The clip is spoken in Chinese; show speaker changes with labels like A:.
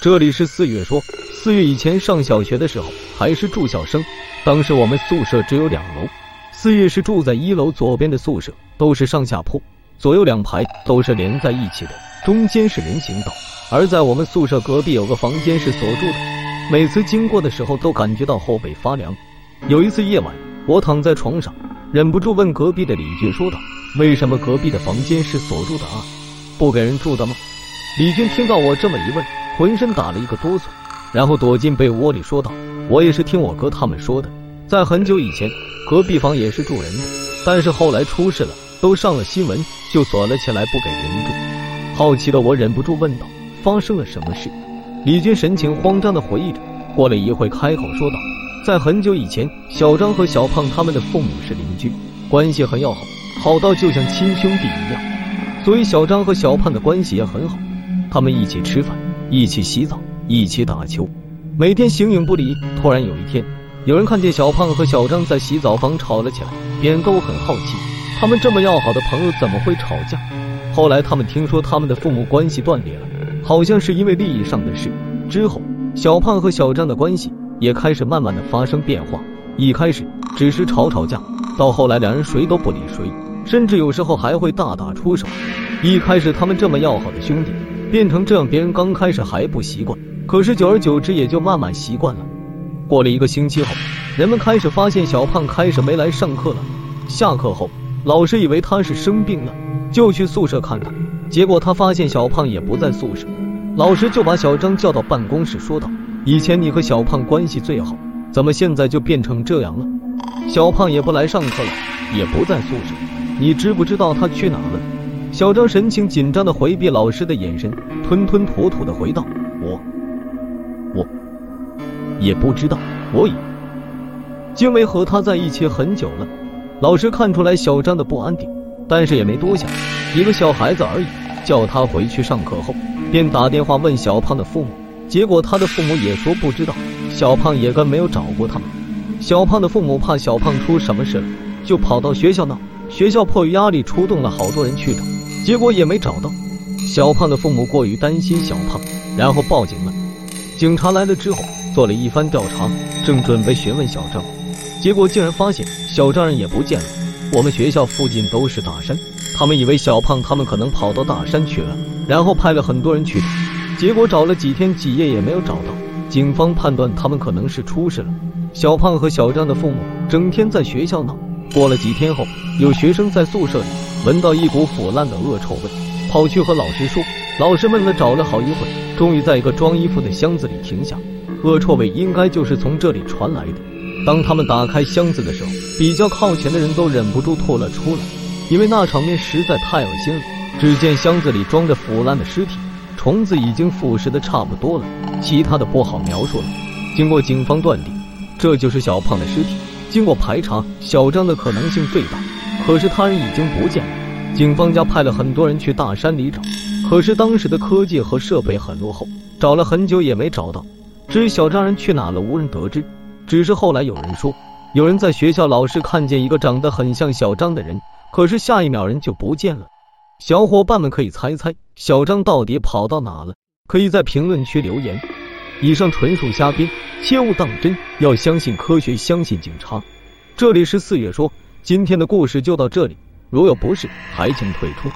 A: 这里是四月说，四月以前上小学的时候还是住校生，当时我们宿舍只有两楼，四月是住在一楼左边的宿舍，都是上下铺，左右两排都是连在一起的，中间是人行道。而在我们宿舍隔壁有个房间是锁住的，每次经过的时候都感觉到后背发凉。有一次夜晚，我躺在床上，忍不住问隔壁的李军说道：“为什么隔壁的房间是锁住的啊？不给人住的吗？”李军听到我这么一问。浑身打了一个哆嗦，然后躲进被窝里说道：“我也是听我哥他们说的，在很久以前，隔壁房也是住人的，但是后来出事了，都上了新闻，就锁了起来，不给人住。”好奇的我忍不住问道：“发生了什么事？”李军神情慌张的回忆着，过了一会开口说道：“在很久以前，小张和小胖他们的父母是邻居，关系很要好，好到就像亲兄弟一样，所以小张和小胖的关系也很好，他们一起吃饭。”一起洗澡，一起打球，每天形影不离。突然有一天，有人看见小胖和小张在洗澡房吵了起来，别人都很好奇，他们这么要好的朋友怎么会吵架？后来他们听说他们的父母关系断裂了，好像是因为利益上的事。之后，小胖和小张的关系也开始慢慢的发生变化。一开始只是吵吵架，到后来两人谁都不理谁，甚至有时候还会大打出手。一开始他们这么要好的兄弟。变成这样，别人刚开始还不习惯，可是久而久之也就慢慢习惯了。过了一个星期后，人们开始发现小胖开始没来上课了。下课后，老师以为他是生病了，就去宿舍看看，结果他发现小胖也不在宿舍。老师就把小张叫到办公室，说道：“以前你和小胖关系最好，怎么现在就变成这样了？小胖也不来上课了，也不在宿舍，你知不知道他去哪了？”小张神情紧张的回避老师的眼神，吞吞吐吐的回道：“我，我也不知道，我已经没和他在一起很久了。”老师看出来小张的不安定，但是也没多想，一个小孩子而已，叫他回去上课后，便打电话问小胖的父母，结果他的父母也说不知道，小胖也跟没有找过他们。小胖的父母怕小胖出什么事了，就跑到学校闹，学校迫于压力出动了好多人去找。结果也没找到小胖的父母，过于担心小胖，然后报警了。警察来了之后，做了一番调查，正准备询问小张，结果竟然发现小张人也不见了。我们学校附近都是大山，他们以为小胖他们可能跑到大山去了，然后派了很多人去找，结果找了几天几夜也没有找到。警方判断他们可能是出事了。小胖和小张的父母整天在学校闹。过了几天后，有学生在宿舍里。闻到一股腐烂的恶臭味，跑去和老师说。老师闷了找了好一会，终于在一个装衣服的箱子里停下。恶臭味应该就是从这里传来的。当他们打开箱子的时候，比较靠前的人都忍不住吐了出来，因为那场面实在太恶心了。只见箱子里装着腐烂的尸体，虫子已经腐蚀的差不多了，其他的不好描述了。经过警方断定，这就是小胖的尸体。经过排查，小张的可能性最大。可是他人已经不见了，警方家派了很多人去大山里找，可是当时的科技和设备很落后，找了很久也没找到。至于小张人去哪了，无人得知。只是后来有人说，有人在学校老师看见一个长得很像小张的人，可是下一秒人就不见了。小伙伴们可以猜猜小张到底跑到哪了？可以在评论区留言。以上纯属瞎编，切勿当真，要相信科学，相信警察。这里是四月说。今天的故事就到这里，如有不适，还请退出。